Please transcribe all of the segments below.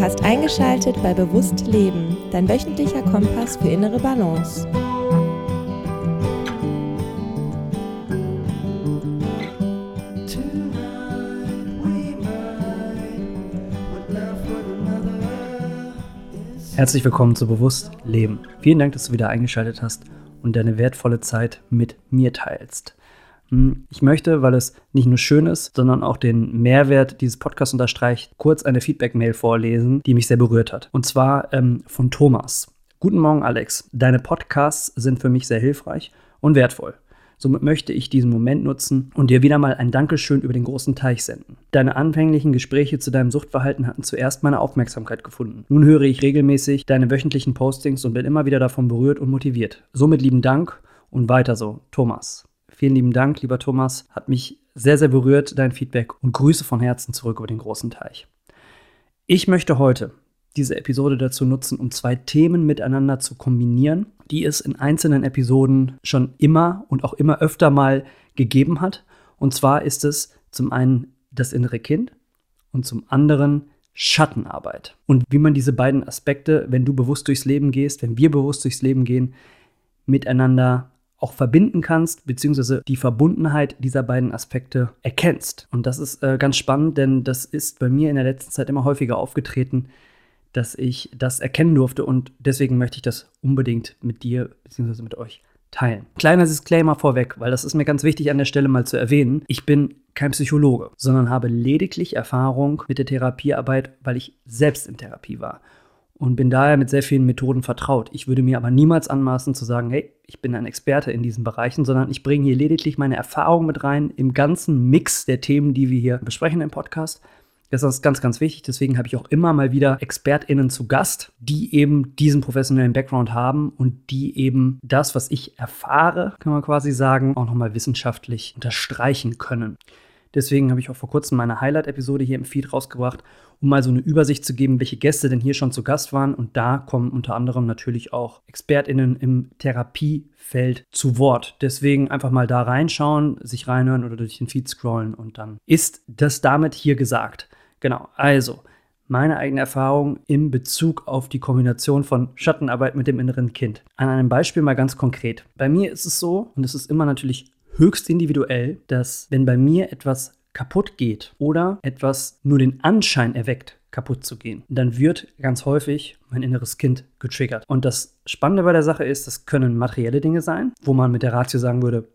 Du hast eingeschaltet bei Bewusst Leben, dein wöchentlicher Kompass für innere Balance. Herzlich willkommen zu Bewusst Leben. Vielen Dank, dass du wieder eingeschaltet hast und deine wertvolle Zeit mit mir teilst. Hm, ich möchte, weil es nicht nur schön ist, sondern auch den Mehrwert dieses Podcasts unterstreicht, kurz eine Feedback-Mail vorlesen, die mich sehr berührt hat. Und zwar ähm, von Thomas. Guten Morgen, Alex. Deine Podcasts sind für mich sehr hilfreich und wertvoll. Somit möchte ich diesen Moment nutzen und dir wieder mal ein Dankeschön über den großen Teich senden. Deine anfänglichen Gespräche zu deinem Suchtverhalten hatten zuerst meine Aufmerksamkeit gefunden. Nun höre ich regelmäßig deine wöchentlichen Postings und bin immer wieder davon berührt und motiviert. Somit lieben Dank und weiter so, Thomas. Vielen lieben Dank, lieber Thomas. Hat mich sehr, sehr berührt, dein Feedback und Grüße von Herzen zurück über den großen Teich. Ich möchte heute diese Episode dazu nutzen, um zwei Themen miteinander zu kombinieren, die es in einzelnen Episoden schon immer und auch immer öfter mal gegeben hat. Und zwar ist es zum einen das innere Kind und zum anderen Schattenarbeit. Und wie man diese beiden Aspekte, wenn du bewusst durchs Leben gehst, wenn wir bewusst durchs Leben gehen, miteinander auch verbinden kannst, beziehungsweise die Verbundenheit dieser beiden Aspekte erkennst. Und das ist äh, ganz spannend, denn das ist bei mir in der letzten Zeit immer häufiger aufgetreten, dass ich das erkennen durfte und deswegen möchte ich das unbedingt mit dir bzw. mit euch teilen. Kleiner Disclaimer vorweg, weil das ist mir ganz wichtig an der Stelle mal zu erwähnen. Ich bin kein Psychologe, sondern habe lediglich Erfahrung mit der Therapiearbeit, weil ich selbst in Therapie war und bin daher mit sehr vielen Methoden vertraut. Ich würde mir aber niemals anmaßen zu sagen, hey, ich bin ein Experte in diesen Bereichen, sondern ich bringe hier lediglich meine Erfahrung mit rein im ganzen Mix der Themen, die wir hier besprechen im Podcast das ist ganz, ganz wichtig. Deswegen habe ich auch immer mal wieder ExpertInnen zu Gast, die eben diesen professionellen Background haben und die eben das, was ich erfahre, kann man quasi sagen, auch nochmal wissenschaftlich unterstreichen können. Deswegen habe ich auch vor kurzem meine Highlight-Episode hier im Feed rausgebracht, um mal so eine Übersicht zu geben, welche Gäste denn hier schon zu Gast waren. Und da kommen unter anderem natürlich auch ExpertInnen im Therapiefeld zu Wort. Deswegen einfach mal da reinschauen, sich reinhören oder durch den Feed scrollen und dann ist das damit hier gesagt. Genau, also meine eigene Erfahrung in Bezug auf die Kombination von Schattenarbeit mit dem inneren Kind. An einem Beispiel mal ganz konkret. Bei mir ist es so, und es ist immer natürlich höchst individuell, dass wenn bei mir etwas kaputt geht oder etwas nur den Anschein erweckt, kaputt zu gehen, dann wird ganz häufig mein inneres Kind getriggert. Und das Spannende bei der Sache ist, das können materielle Dinge sein, wo man mit der Ratio sagen würde,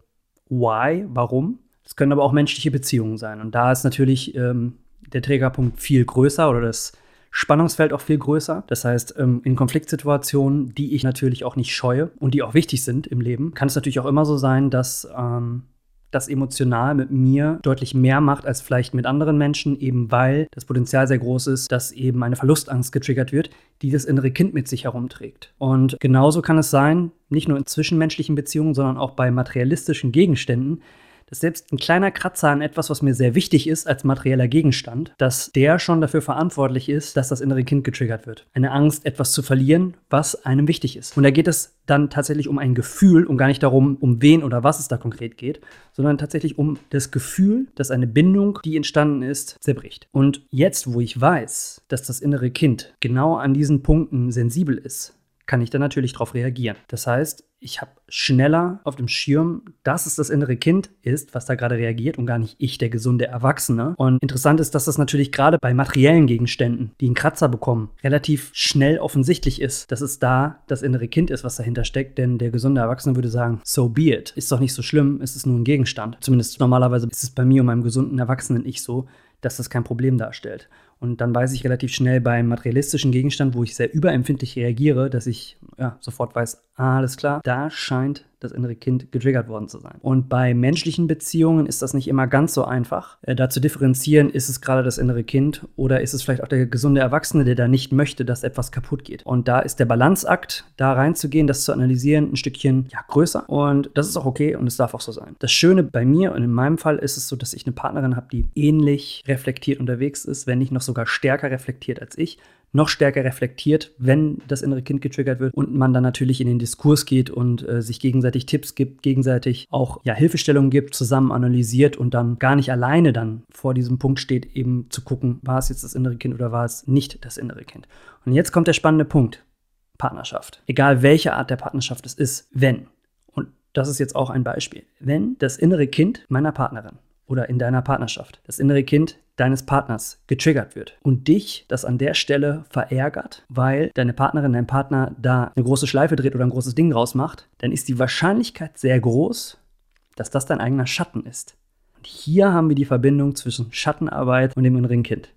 why, warum. Es können aber auch menschliche Beziehungen sein. Und da ist natürlich ähm, der Trägerpunkt viel größer oder das Spannungsfeld auch viel größer. Das heißt, ähm, in Konfliktsituationen, die ich natürlich auch nicht scheue und die auch wichtig sind im Leben, kann es natürlich auch immer so sein, dass ähm, das emotional mit mir deutlich mehr macht als vielleicht mit anderen Menschen, eben weil das Potenzial sehr groß ist, dass eben eine Verlustangst getriggert wird, die das innere Kind mit sich herumträgt. Und genauso kann es sein, nicht nur in zwischenmenschlichen Beziehungen, sondern auch bei materialistischen Gegenständen, dass selbst ein kleiner Kratzer an etwas, was mir sehr wichtig ist als materieller Gegenstand, dass der schon dafür verantwortlich ist, dass das innere Kind getriggert wird. Eine Angst, etwas zu verlieren, was einem wichtig ist. Und da geht es dann tatsächlich um ein Gefühl und gar nicht darum, um wen oder was es da konkret geht, sondern tatsächlich um das Gefühl, dass eine Bindung, die entstanden ist, zerbricht. Und jetzt, wo ich weiß, dass das innere Kind genau an diesen Punkten sensibel ist, kann ich dann natürlich darauf reagieren. Das heißt, ich habe schneller auf dem Schirm, dass es das innere Kind ist, was da gerade reagiert und gar nicht ich, der gesunde Erwachsene. Und interessant ist, dass das natürlich gerade bei materiellen Gegenständen, die einen Kratzer bekommen, relativ schnell offensichtlich ist, dass es da das innere Kind ist, was dahinter steckt. Denn der gesunde Erwachsene würde sagen, so be it. Ist doch nicht so schlimm, es ist nur ein Gegenstand. Zumindest normalerweise ist es bei mir und meinem gesunden Erwachsenen-Ich so, dass das kein Problem darstellt. Und dann weiß ich relativ schnell beim materialistischen Gegenstand, wo ich sehr überempfindlich reagiere, dass ich ja, sofort weiß, alles klar, da scheint das innere Kind getriggert worden zu sein. Und bei menschlichen Beziehungen ist das nicht immer ganz so einfach. Äh, da zu differenzieren, ist es gerade das innere Kind oder ist es vielleicht auch der gesunde Erwachsene, der da nicht möchte, dass etwas kaputt geht. Und da ist der Balanceakt, da reinzugehen, das zu analysieren, ein Stückchen ja, größer. Und das ist auch okay und es darf auch so sein. Das Schöne bei mir und in meinem Fall ist es so, dass ich eine Partnerin habe, die ähnlich reflektiert unterwegs ist, wenn nicht noch sogar stärker reflektiert als ich noch stärker reflektiert, wenn das innere Kind getriggert wird und man dann natürlich in den Diskurs geht und äh, sich gegenseitig Tipps gibt, gegenseitig auch ja, Hilfestellungen gibt, zusammen analysiert und dann gar nicht alleine dann vor diesem Punkt steht, eben zu gucken, war es jetzt das innere Kind oder war es nicht das innere Kind. Und jetzt kommt der spannende Punkt. Partnerschaft. Egal welche Art der Partnerschaft es ist, wenn. Und das ist jetzt auch ein Beispiel. Wenn das innere Kind meiner Partnerin oder in deiner Partnerschaft, das innere Kind deines Partners getriggert wird und dich das an der Stelle verärgert, weil deine Partnerin, dein Partner da eine große Schleife dreht oder ein großes Ding rausmacht, dann ist die Wahrscheinlichkeit sehr groß, dass das dein eigener Schatten ist. Und hier haben wir die Verbindung zwischen Schattenarbeit und dem inneren Kind.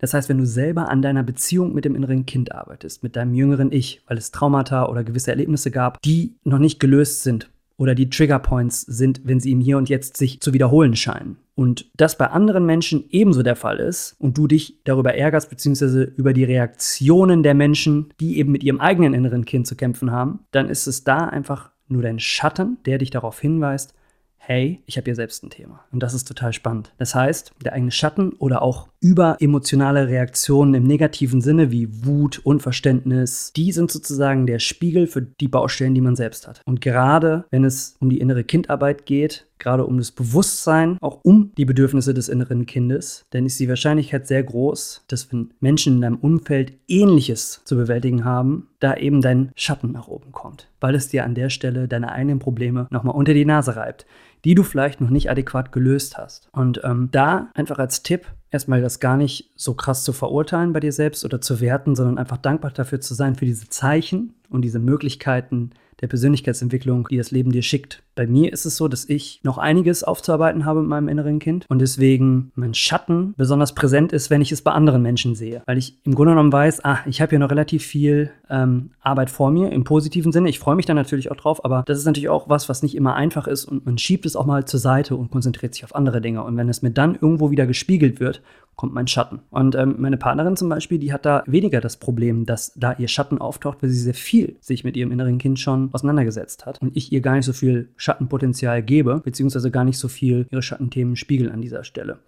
Das heißt, wenn du selber an deiner Beziehung mit dem inneren Kind arbeitest, mit deinem jüngeren Ich, weil es Traumata oder gewisse Erlebnisse gab, die noch nicht gelöst sind oder die Triggerpoints sind, wenn sie im Hier und Jetzt sich zu wiederholen scheinen. Und das bei anderen Menschen ebenso der Fall ist und du dich darüber ärgerst, beziehungsweise über die Reaktionen der Menschen, die eben mit ihrem eigenen inneren Kind zu kämpfen haben, dann ist es da einfach nur dein Schatten, der dich darauf hinweist, hey, ich habe hier selbst ein Thema. Und das ist total spannend. Das heißt, der eigene Schatten oder auch überemotionale Reaktionen im negativen Sinne wie Wut, Unverständnis, die sind sozusagen der Spiegel für die Baustellen, die man selbst hat. Und gerade wenn es um die innere Kindarbeit geht, gerade um das Bewusstsein, auch um die Bedürfnisse des inneren Kindes, dann ist die Wahrscheinlichkeit sehr groß, dass wenn Menschen in deinem Umfeld Ähnliches zu bewältigen haben, da eben dein Schatten nach oben kommt, weil es dir an der Stelle deine eigenen Probleme nochmal unter die Nase reibt, die du vielleicht noch nicht adäquat gelöst hast. Und ähm, da einfach als Tipp, erstmal das gar nicht so krass zu verurteilen bei dir selbst oder zu werten, sondern einfach dankbar dafür zu sein, für diese Zeichen und diese Möglichkeiten, der Persönlichkeitsentwicklung, die das Leben dir schickt. Bei mir ist es so, dass ich noch einiges aufzuarbeiten habe mit meinem inneren Kind und deswegen mein Schatten besonders präsent ist, wenn ich es bei anderen Menschen sehe. Weil ich im Grunde genommen weiß, ah, ich habe hier noch relativ viel ähm, Arbeit vor mir im positiven Sinne. Ich freue mich da natürlich auch drauf, aber das ist natürlich auch was, was nicht immer einfach ist und man schiebt es auch mal zur Seite und konzentriert sich auf andere Dinge. Und wenn es mir dann irgendwo wieder gespiegelt wird, kommt mein Schatten. Und ähm, meine Partnerin zum Beispiel, die hat da weniger das Problem, dass da ihr Schatten auftaucht, weil sie sehr viel sich mit ihrem inneren Kind schon auseinandergesetzt hat und ich ihr gar nicht so viel Schattenpotenzial gebe, beziehungsweise gar nicht so viel ihre Schattenthemen spiegeln an dieser Stelle.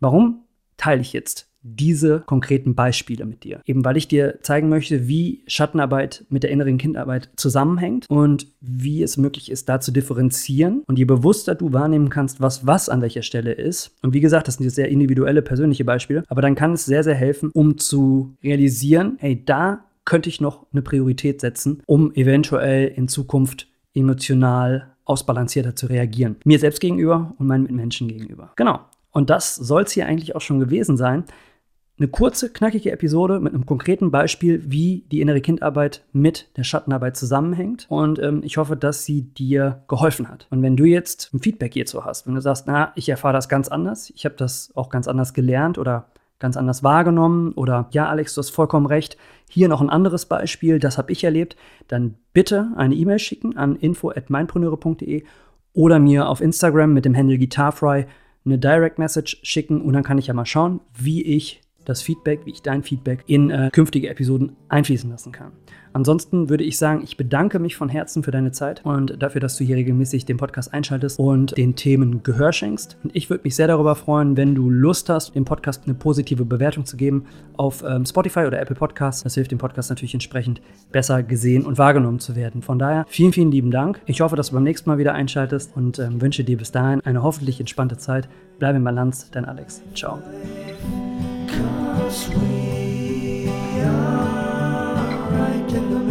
Warum teile ich jetzt diese konkreten Beispiele mit dir. Eben weil ich dir zeigen möchte, wie Schattenarbeit mit der inneren Kindarbeit zusammenhängt und wie es möglich ist, da zu differenzieren. Und je bewusster du wahrnehmen kannst, was was an welcher Stelle ist. Und wie gesagt, das sind jetzt sehr individuelle, persönliche Beispiele, aber dann kann es sehr, sehr helfen, um zu realisieren, hey, da könnte ich noch eine Priorität setzen, um eventuell in Zukunft emotional ausbalancierter zu reagieren. Mir selbst gegenüber und meinen Mitmenschen gegenüber. Genau. Und das soll es hier eigentlich auch schon gewesen sein. Eine kurze, knackige Episode mit einem konkreten Beispiel, wie die innere Kindarbeit mit der Schattenarbeit zusammenhängt. Und ähm, ich hoffe, dass sie dir geholfen hat. Und wenn du jetzt ein Feedback hierzu hast, wenn du sagst, na, ich erfahre das ganz anders, ich habe das auch ganz anders gelernt oder ganz anders wahrgenommen oder ja, Alex, du hast vollkommen recht, hier noch ein anderes Beispiel, das habe ich erlebt, dann bitte eine E-Mail schicken an info@meinpreneure.de oder mir auf Instagram mit dem Handle Guitarfry eine Direct Message schicken und dann kann ich ja mal schauen, wie ich das Feedback, wie ich dein Feedback in äh, künftige Episoden einfließen lassen kann. Ansonsten würde ich sagen, ich bedanke mich von Herzen für deine Zeit und dafür, dass du hier regelmäßig den Podcast einschaltest und den Themen Gehör schenkst. Und ich würde mich sehr darüber freuen, wenn du Lust hast, dem Podcast eine positive Bewertung zu geben auf ähm, Spotify oder Apple Podcasts. Das hilft dem Podcast natürlich entsprechend besser gesehen und wahrgenommen zu werden. Von daher vielen, vielen lieben Dank. Ich hoffe, dass du beim nächsten Mal wieder einschaltest und ähm, wünsche dir bis dahin eine hoffentlich entspannte Zeit. Bleib in Balance, dein Alex. Ciao. because we are right in the middle.